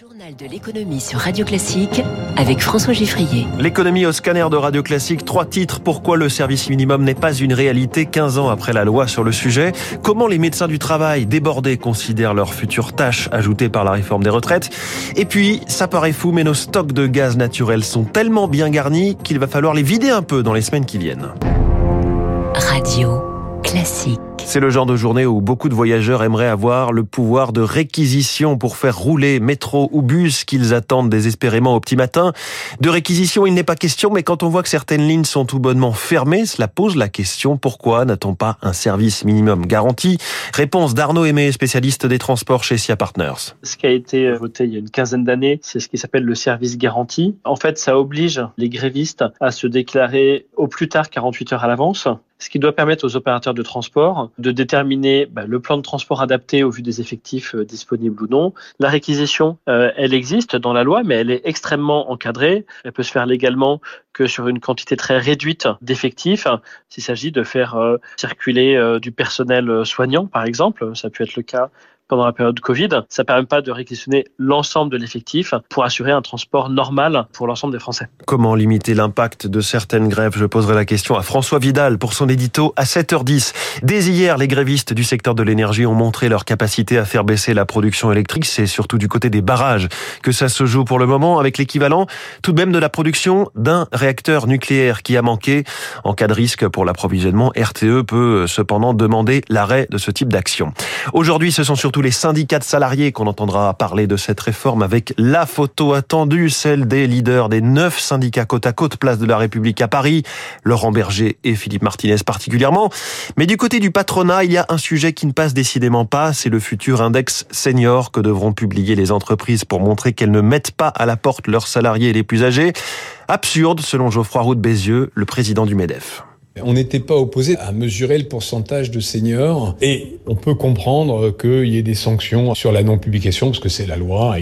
Journal de l'économie sur Radio Classique avec François Giffrier. L'économie au scanner de Radio Classique, trois titres. Pourquoi le service minimum n'est pas une réalité 15 ans après la loi sur le sujet? Comment les médecins du travail débordés considèrent leurs futures tâches? Ajoutées par la réforme des retraites Et puis, ça paraît fou, mais nos stocks de gaz naturel sont tellement bien garnis qu'il va falloir les vider un peu dans les semaines qui viennent. Radio Classique. C'est le genre de journée où beaucoup de voyageurs aimeraient avoir le pouvoir de réquisition pour faire rouler métro ou bus qu'ils attendent désespérément au petit matin. De réquisition, il n'est pas question, mais quand on voit que certaines lignes sont tout bonnement fermées, cela pose la question pourquoi n'a-t-on pas un service minimum garanti? Réponse d'Arnaud Aimé, spécialiste des transports chez SIA Partners. Ce qui a été voté il y a une quinzaine d'années, c'est ce qui s'appelle le service garanti. En fait, ça oblige les grévistes à se déclarer au plus tard 48 heures à l'avance ce qui doit permettre aux opérateurs de transport de déterminer bah, le plan de transport adapté au vu des effectifs euh, disponibles ou non. La réquisition, euh, elle existe dans la loi, mais elle est extrêmement encadrée. Elle peut se faire légalement que sur une quantité très réduite d'effectifs. S'il s'agit de faire euh, circuler du personnel soignant, par exemple, ça peut être le cas pendant la période Covid. Ça permet pas de réquisitionner l'ensemble de l'effectif pour assurer un transport normal pour l'ensemble des Français. Comment limiter l'impact de certaines grèves? Je poserai la question à François Vidal pour son édito à 7h10. Dès hier, les grévistes du secteur de l'énergie ont montré leur capacité à faire baisser la production électrique. C'est surtout du côté des barrages que ça se joue pour le moment avec l'équivalent tout de même de la production d'un réacteur nucléaire qui a manqué. En cas de risque pour l'approvisionnement, RTE peut cependant demander l'arrêt de ce type d'action. Aujourd'hui, ce sont surtout les syndicats de salariés qu'on entendra parler de cette réforme avec la photo attendue, celle des leaders des neuf syndicats côte à côte, place de la République à Paris, Laurent Berger et Philippe Martinez particulièrement. Mais du côté du patronat, il y a un sujet qui ne passe décidément pas, c'est le futur index senior que devront publier les entreprises pour montrer qu'elles ne mettent pas à la porte leurs salariés les plus âgés. Absurde, selon Geoffroy Roux de Bézieux, le président du MEDEF. On n'était pas opposé à mesurer le pourcentage de seniors et on peut comprendre qu'il y ait des sanctions sur la non-publication parce que c'est la loi.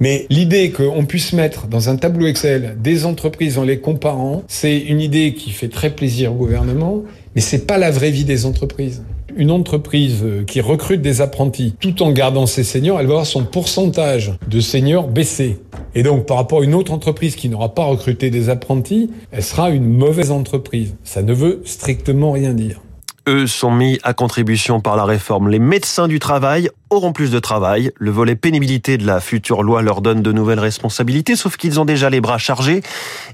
Mais l'idée qu'on puisse mettre dans un tableau Excel des entreprises en les comparant, c'est une idée qui fait très plaisir au gouvernement, mais c'est pas la vraie vie des entreprises une entreprise euh, qui recrute des apprentis tout en gardant ses seniors, elle va avoir son pourcentage de seniors baisser. Et donc, par rapport à une autre entreprise qui n'aura pas recruté des apprentis, elle sera une mauvaise entreprise. Ça ne veut strictement rien dire. Eux sont mis à contribution par la réforme. Les médecins du travail auront plus de travail. Le volet pénibilité de la future loi leur donne de nouvelles responsabilités, sauf qu'ils ont déjà les bras chargés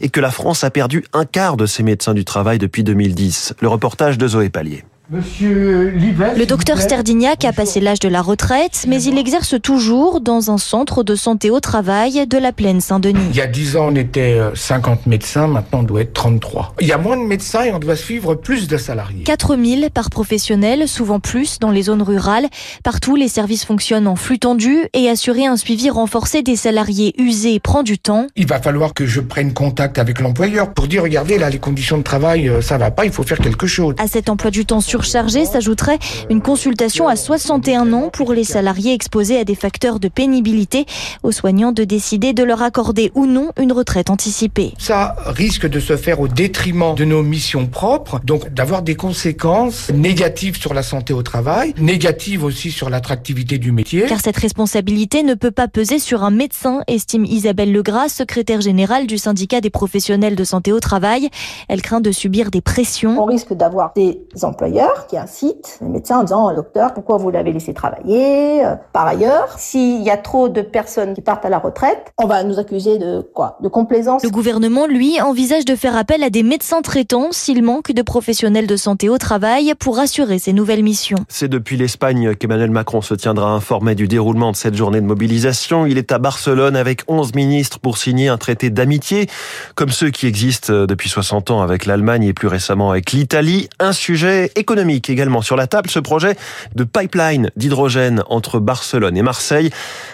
et que la France a perdu un quart de ses médecins du travail depuis 2010. Le reportage de Zoé Pallier. Le docteur Sterdignac a passé l'âge de la retraite, mais il exerce toujours dans un centre de santé au travail de la plaine Saint-Denis. Il y a 10 ans, on était 50 euh, médecins, maintenant on doit être 33. Il y a moins de médecins et on doit suivre plus de salariés. 4000 par professionnel, souvent plus dans les zones rurales. Partout, les services fonctionnent en flux tendu et assurer un suivi renforcé des salariés usés prend du temps. Il va falloir que je prenne contact avec l'employeur pour dire, regardez, là, les conditions de travail, euh, ça va pas, il faut faire quelque chose. À cet emploi du temps sur surchargé s'ajouterait une consultation à 61 ans pour les salariés exposés à des facteurs de pénibilité, aux soignants de décider de leur accorder ou non une retraite anticipée. Ça risque de se faire au détriment de nos missions propres, donc d'avoir des conséquences négatives sur la santé au travail, négatives aussi sur l'attractivité du métier. Car cette responsabilité ne peut pas peser sur un médecin, estime Isabelle Legras, secrétaire générale du syndicat des professionnels de santé au travail. Elle craint de subir des pressions. On risque d'avoir des employeurs qui incite les médecins en disant docteur, pourquoi vous l'avez laissé travailler euh, Par ailleurs, s'il y a trop de personnes qui partent à la retraite, on va nous accuser de quoi? De complaisance. Le gouvernement, lui, envisage de faire appel à des médecins traitants s'il manque de professionnels de santé au travail pour assurer ces nouvelles missions. C'est depuis l'Espagne qu'Emmanuel Macron se tiendra informé du déroulement de cette journée de mobilisation. Il est à Barcelone avec 11 ministres pour signer un traité d'amitié, comme ceux qui existent depuis 60 ans avec l'Allemagne et plus récemment avec l'Italie. Un sujet économique également sur la table, ce projet de pipeline d'hydrogène entre Barcelone et Marseille,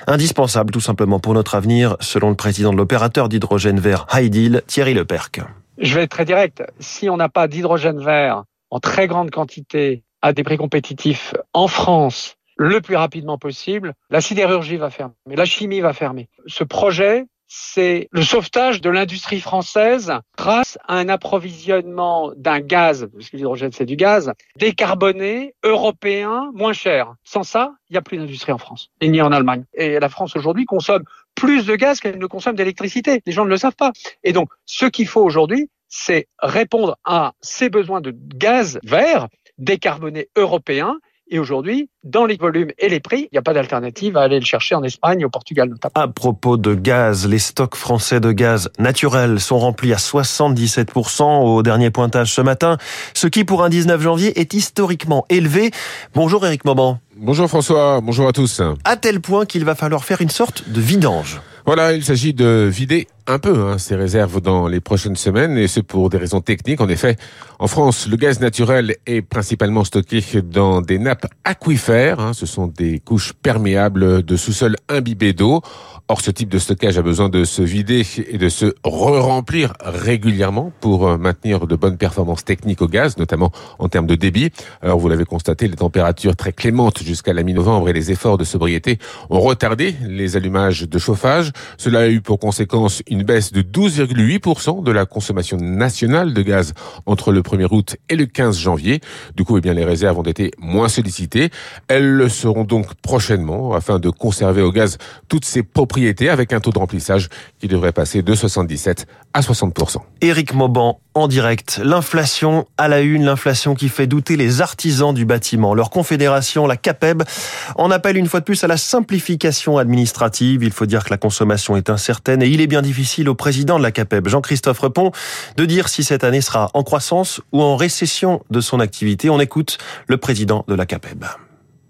indispensable tout simplement pour notre avenir, selon le président de l'opérateur d'hydrogène vert Heidil, Thierry Leperc. Je vais être très direct. Si on n'a pas d'hydrogène vert en très grande quantité à des prix compétitifs en France le plus rapidement possible, la sidérurgie va fermer, la chimie va fermer. Ce projet c'est le sauvetage de l'industrie française grâce à un approvisionnement d'un gaz, parce que l'hydrogène c'est du gaz, décarboné, européen, moins cher. Sans ça, il n'y a plus d'industrie en France, et ni en Allemagne. Et la France aujourd'hui consomme plus de gaz qu'elle ne consomme d'électricité. Les gens ne le savent pas. Et donc, ce qu'il faut aujourd'hui, c'est répondre à ces besoins de gaz vert, décarboné européen, et aujourd'hui, dans les volumes et les prix, il n'y a pas d'alternative à aller le chercher en Espagne, au Portugal notamment. À propos de gaz, les stocks français de gaz naturel sont remplis à 77% au dernier pointage ce matin, ce qui pour un 19 janvier est historiquement élevé. Bonjour Eric Mauban. Bonjour François, bonjour à tous. À tel point qu'il va falloir faire une sorte de vidange. Voilà, il s'agit de vider un peu hein, ces réserves dans les prochaines semaines, et ce pour des raisons techniques. En effet, en France, le gaz naturel est principalement stocké dans des nappes aquifères. Hein, ce sont des couches perméables de sous-sol imbibées d'eau. Or, ce type de stockage a besoin de se vider et de se re-remplir régulièrement pour euh, maintenir de bonnes performances techniques au gaz, notamment en termes de débit. Alors, vous l'avez constaté, les températures très clémentes jusqu'à la mi-novembre et les efforts de sobriété ont retardé les allumages de chauffage. Cela a eu pour conséquence baisse de 12,8% de la consommation nationale de gaz entre le 1er août et le 15 janvier. Du coup, eh bien, les réserves ont été moins sollicitées. Elles le seront donc prochainement afin de conserver au gaz toutes ses propriétés avec un taux de remplissage qui devrait passer de 77 à 60%. Éric Mauban en direct. L'inflation à la une, l'inflation qui fait douter les artisans du bâtiment. Leur confédération, la CAPEB, en appelle une fois de plus à la simplification administrative. Il faut dire que la consommation est incertaine et il est bien difficile au président de la CAPEB, Jean-Christophe Repon, de dire si cette année sera en croissance ou en récession de son activité. On écoute le président de la CAPEB.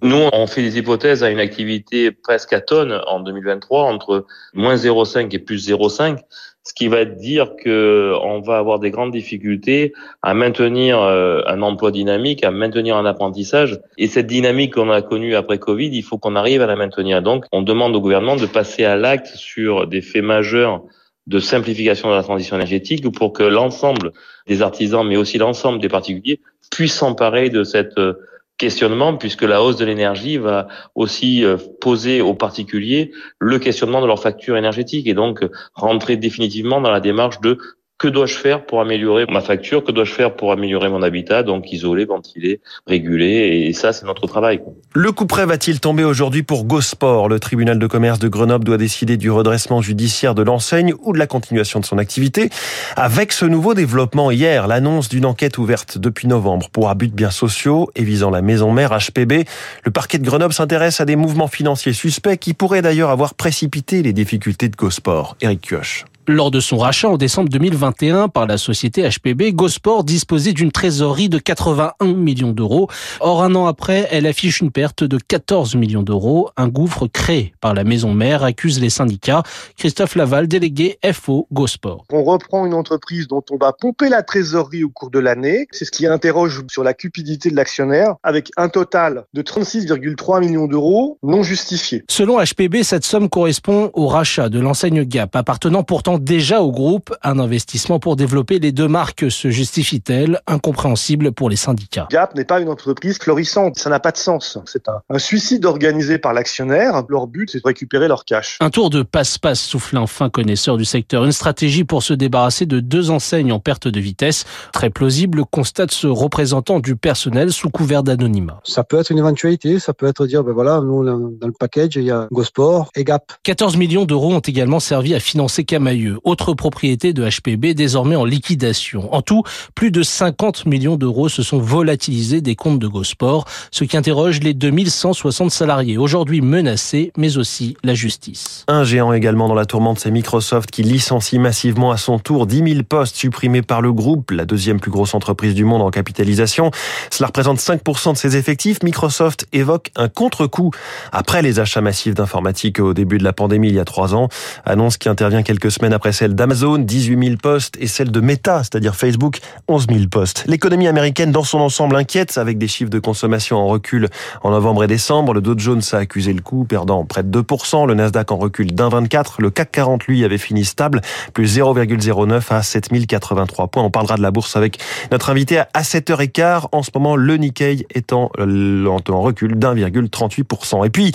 Nous, on fait des hypothèses à une activité presque à tonne en 2023, entre moins 0,5 et plus 0,5, ce qui va dire que on va avoir des grandes difficultés à maintenir euh, un emploi dynamique, à maintenir un apprentissage. Et cette dynamique qu'on a connue après Covid, il faut qu'on arrive à la maintenir. Donc, on demande au gouvernement de passer à l'acte sur des faits majeurs de simplification de la transition énergétique pour que l'ensemble des artisans, mais aussi l'ensemble des particuliers, puissent s'emparer de cette euh, questionnement puisque la hausse de l'énergie va aussi euh, poser aux particuliers le questionnement de leur facture énergétique et donc rentrer définitivement dans la démarche de que dois-je faire pour améliorer ma facture? Que dois-je faire pour améliorer mon habitat? Donc isoler, ventiler, réguler, et ça c'est notre travail. Le coup près va-t-il tomber aujourd'hui pour Gosport? Le tribunal de commerce de Grenoble doit décider du redressement judiciaire de l'enseigne ou de la continuation de son activité. Avec ce nouveau développement hier, l'annonce d'une enquête ouverte depuis novembre pour abus de biens sociaux et visant la maison mère HPB, le parquet de Grenoble s'intéresse à des mouvements financiers suspects qui pourraient d'ailleurs avoir précipité les difficultés de Gosport. Eric Kioch. Lors de son rachat en décembre 2021 par la société HPB, Gosport disposait d'une trésorerie de 81 millions d'euros. Or, un an après, elle affiche une perte de 14 millions d'euros. Un gouffre créé par la maison mère accuse les syndicats. Christophe Laval, délégué FO Gosport. On reprend une entreprise dont on va pomper la trésorerie au cours de l'année. C'est ce qui interroge sur la cupidité de l'actionnaire avec un total de 36,3 millions d'euros non justifiés. Selon HPB, cette somme correspond au rachat de l'enseigne Gap appartenant pourtant déjà au groupe. Un investissement pour développer les deux marques se justifie-t-elle Incompréhensible pour les syndicats? Gap n'est pas une entreprise florissante, ça n'a pas de sens. C'est un, un suicide organisé par l'actionnaire. Leur but, c'est de récupérer leur cash. Un tour de passe-passe souffle un fin connaisseur du secteur. Une stratégie pour se débarrasser de deux enseignes en perte de vitesse. Très plausible, constate ce représentant du personnel sous couvert d'anonymat. Ça peut être une éventualité, ça peut être dire, ben voilà, nous, dans le package, il y a Gosport et Gap. 14 millions d'euros ont également servi à financer Camailleux autre propriété de HPB désormais en liquidation. En tout, plus de 50 millions d'euros se sont volatilisés des comptes de Gosport, ce qui interroge les 2160 salariés aujourd'hui menacés, mais aussi la justice. Un géant également dans la tourmente, c'est Microsoft qui licencie massivement à son tour 10 000 postes supprimés par le groupe, la deuxième plus grosse entreprise du monde en capitalisation. Cela représente 5% de ses effectifs. Microsoft évoque un contre-coup après les achats massifs d'informatique au début de la pandémie il y a trois ans. Annonce qui intervient quelques semaines après celle d'Amazon, 18 000 postes, et celle de Meta, c'est-à-dire Facebook, 11 000 postes. L'économie américaine dans son ensemble inquiète, avec des chiffres de consommation en recul en novembre et décembre. Le Dow Jones a accusé le coup, perdant près de 2%. Le Nasdaq en recul d'un 24. Le CAC 40, lui, avait fini stable, plus 0,09 à 7083 points. On parlera de la bourse avec notre invité à 7h15. En ce moment, le Nikkei étant en recul d'1,38%. Et puis,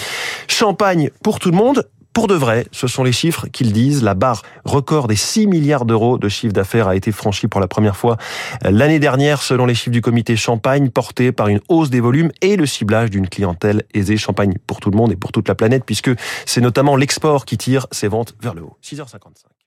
champagne pour tout le monde, pour de vrai, ce sont les chiffres qu'ils disent. La barre record des 6 milliards d'euros de chiffre d'affaires a été franchie pour la première fois l'année dernière, selon les chiffres du comité Champagne, porté par une hausse des volumes et le ciblage d'une clientèle aisée. Champagne pour tout le monde et pour toute la planète, puisque c'est notamment l'export qui tire ses ventes vers le haut. 6h55.